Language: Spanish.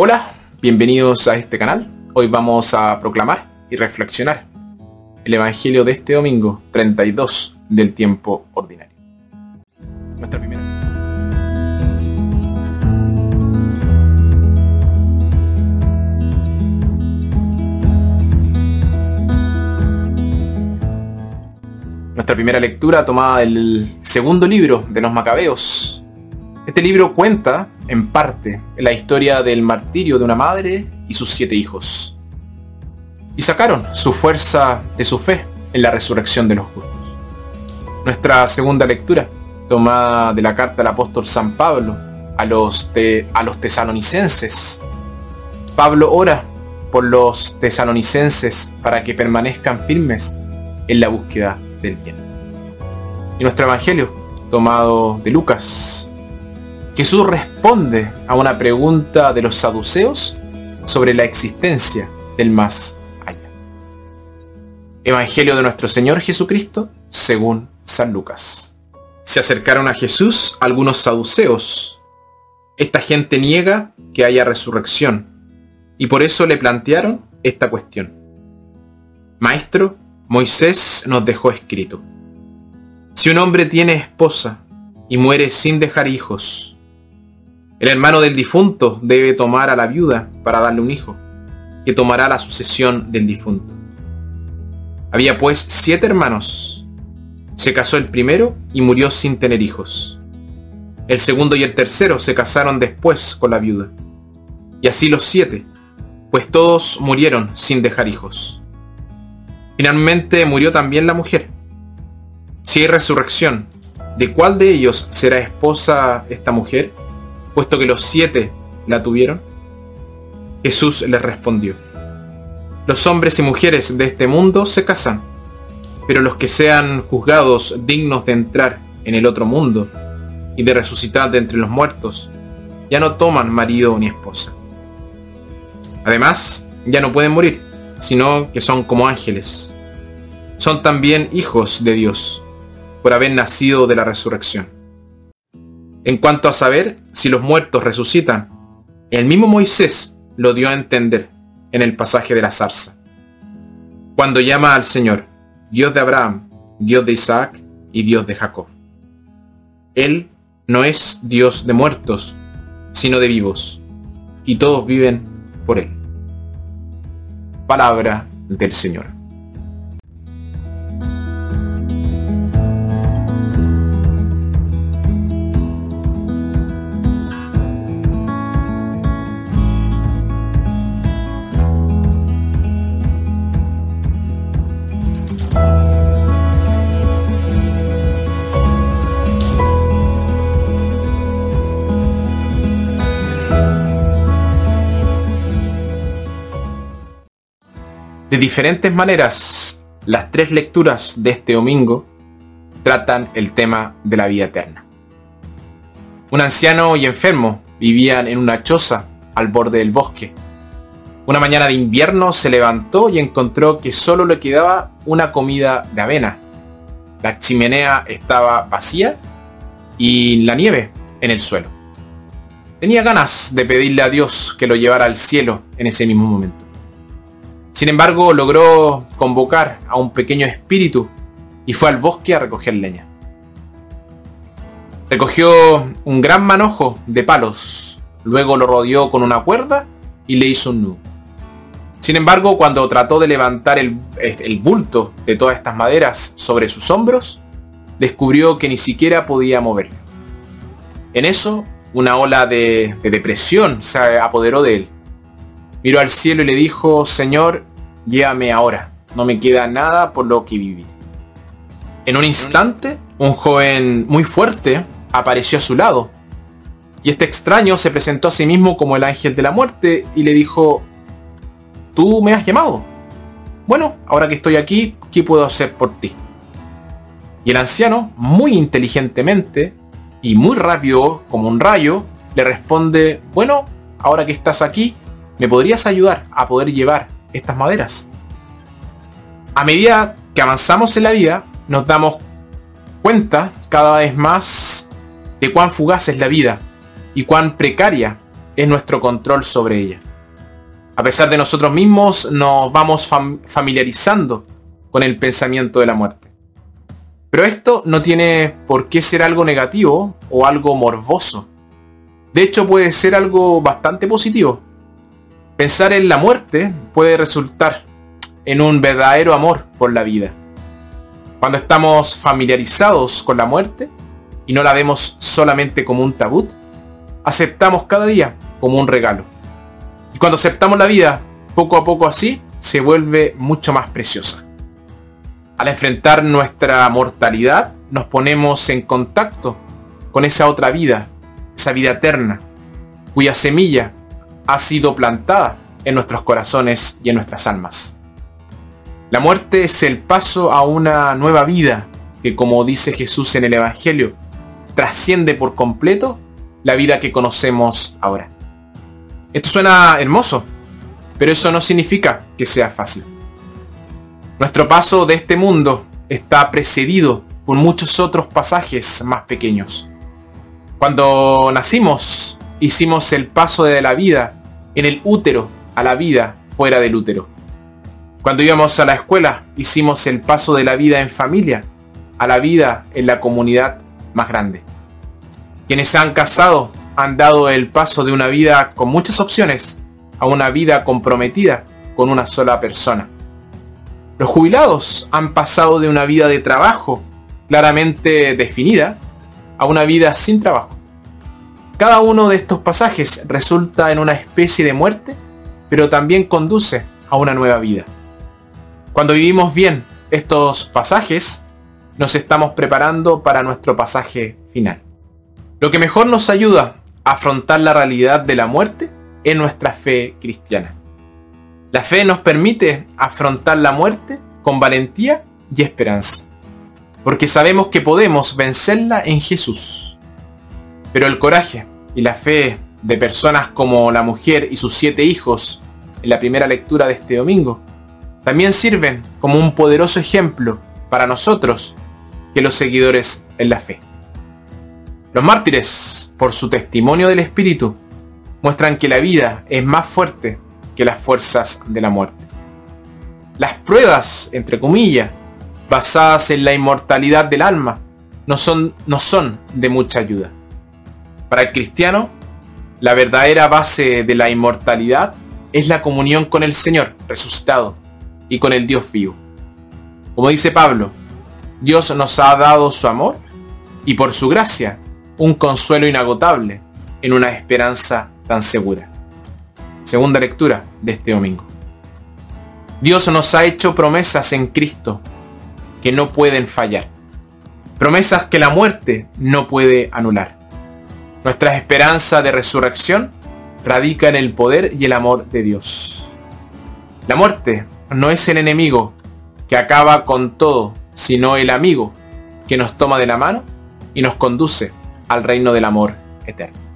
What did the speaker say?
Hola, bienvenidos a este canal. Hoy vamos a proclamar y reflexionar el Evangelio de este domingo 32 del tiempo ordinario. Nuestra primera... Nuestra primera lectura tomada del segundo libro de los Macabeos. Este libro cuenta en parte, la historia del martirio de una madre y sus siete hijos. Y sacaron su fuerza de su fe en la resurrección de los justos. Nuestra segunda lectura, tomada de la carta del apóstol San Pablo a los, a los tesalonicenses. Pablo ora por los tesalonicenses para que permanezcan firmes en la búsqueda del bien. Y nuestro Evangelio, tomado de Lucas, Jesús responde a una pregunta de los saduceos sobre la existencia del más allá. Evangelio de nuestro Señor Jesucristo según San Lucas. Se acercaron a Jesús algunos saduceos. Esta gente niega que haya resurrección y por eso le plantearon esta cuestión. Maestro, Moisés nos dejó escrito. Si un hombre tiene esposa y muere sin dejar hijos, el hermano del difunto debe tomar a la viuda para darle un hijo, que tomará la sucesión del difunto. Había pues siete hermanos. Se casó el primero y murió sin tener hijos. El segundo y el tercero se casaron después con la viuda. Y así los siete, pues todos murieron sin dejar hijos. Finalmente murió también la mujer. Si hay resurrección, ¿de cuál de ellos será esposa esta mujer? Puesto que los siete la tuvieron? Jesús les respondió, los hombres y mujeres de este mundo se casan, pero los que sean juzgados dignos de entrar en el otro mundo y de resucitar de entre los muertos, ya no toman marido ni esposa. Además, ya no pueden morir, sino que son como ángeles. Son también hijos de Dios, por haber nacido de la resurrección. En cuanto a saber si los muertos resucitan, el mismo Moisés lo dio a entender en el pasaje de la zarza. Cuando llama al Señor, Dios de Abraham, Dios de Isaac y Dios de Jacob. Él no es Dios de muertos, sino de vivos, y todos viven por Él. Palabra del Señor. De diferentes maneras, las tres lecturas de este domingo tratan el tema de la vida eterna. Un anciano y enfermo vivían en una choza al borde del bosque. Una mañana de invierno se levantó y encontró que solo le quedaba una comida de avena. La chimenea estaba vacía y la nieve en el suelo. Tenía ganas de pedirle a Dios que lo llevara al cielo en ese mismo momento. Sin embargo, logró convocar a un pequeño espíritu y fue al bosque a recoger leña. Recogió un gran manojo de palos, luego lo rodeó con una cuerda y le hizo un nudo. Sin embargo, cuando trató de levantar el, bulto de todas estas maderas sobre sus hombros, descubrió que ni siquiera podía moverlo. En eso, una ola de depresión se apoderó de él. Miró al cielo y le dijo, Señor, llévame ahora, no me queda nada por lo que viví. En un instante, un joven muy fuerte apareció a su lado. Y este extraño se presentó a sí mismo como el ángel de la muerte y le dijo, ¿tú me has llamado? Bueno, ahora que estoy aquí, ¿qué puedo hacer por ti? Y el anciano, muy inteligentemente y muy rápido como un rayo, le responde, bueno, ahora que estás aquí, ¿me podrías ayudar a poder llevar estas maderas. A medida que avanzamos en la vida, nos damos cuenta cada vez más de cuán fugaz es la vida y cuán precaria es nuestro control sobre ella. A pesar de nosotros mismos, nos vamos familiarizando con el pensamiento de la muerte. Pero esto no tiene por qué ser algo negativo o algo morboso. De hecho, puede ser algo bastante positivo. Pensar en la muerte puede resultar en un verdadero amor por la vida. Cuando estamos familiarizados con la muerte y no la vemos solamente como un tabú, aceptamos cada día como un regalo. Y cuando aceptamos la vida, poco a poco así, se vuelve mucho más preciosa. Al enfrentar nuestra mortalidad, nos ponemos en contacto con esa otra vida, esa vida eterna, cuya semilla ha sido plantada en nuestros corazones y en nuestras almas. La muerte es el paso a una nueva vida que, como dice Jesús en el Evangelio, trasciende por completo la vida que conocemos ahora. Esto suena hermoso, pero eso no significa que sea fácil. Nuestro paso de este mundo está precedido por muchos otros pasajes más pequeños. Cuando nacimos, hicimos el paso de la vida en el útero a la vida fuera del útero. Cuando íbamos a la escuela, hicimos el paso de la vida en familia a la vida en la comunidad más grande. Quienes se han casado han dado el paso de una vida con muchas opciones a una vida comprometida con una sola persona. Los jubilados han pasado de una vida de trabajo claramente definida a una vida sin trabajo. Cada uno de estos pasajes resulta en una especie de muerte, pero también conduce a una nueva vida. Cuando vivimos bien estos pasajes, nos estamos preparando para nuestro pasaje final. Lo que mejor nos ayuda a afrontar la realidad de la muerte es nuestra fe cristiana. La fe nos permite afrontar la muerte con valentía y esperanza, porque sabemos que podemos vencerla en Jesús. Pero el coraje y la fe de personas como la mujer y sus siete hijos en la primera lectura de este domingo también sirven como un poderoso ejemplo para nosotros que los seguidores en la fe. Los mártires, por su testimonio del Espíritu, muestran que la vida es más fuerte que las fuerzas de la muerte. Las pruebas, entre comillas, basadas en la inmortalidad del alma, no son, no son de mucha ayuda. Para el cristiano, la verdadera base de la inmortalidad es la comunión con el Señor resucitado y con el Dios vivo. Como dice Pablo, Dios nos ha dado su amor y por su gracia un consuelo inagotable en una esperanza tan segura. Segunda lectura de este domingo. Dios nos ha hecho promesas en Cristo que no pueden fallar. Promesas que la muerte no puede anular. Nuestra esperanza de resurrección radica en el poder y el amor de Dios. La muerte no es el enemigo que acaba con todo, sino el amigo que nos toma de la mano y nos conduce al reino del amor eterno.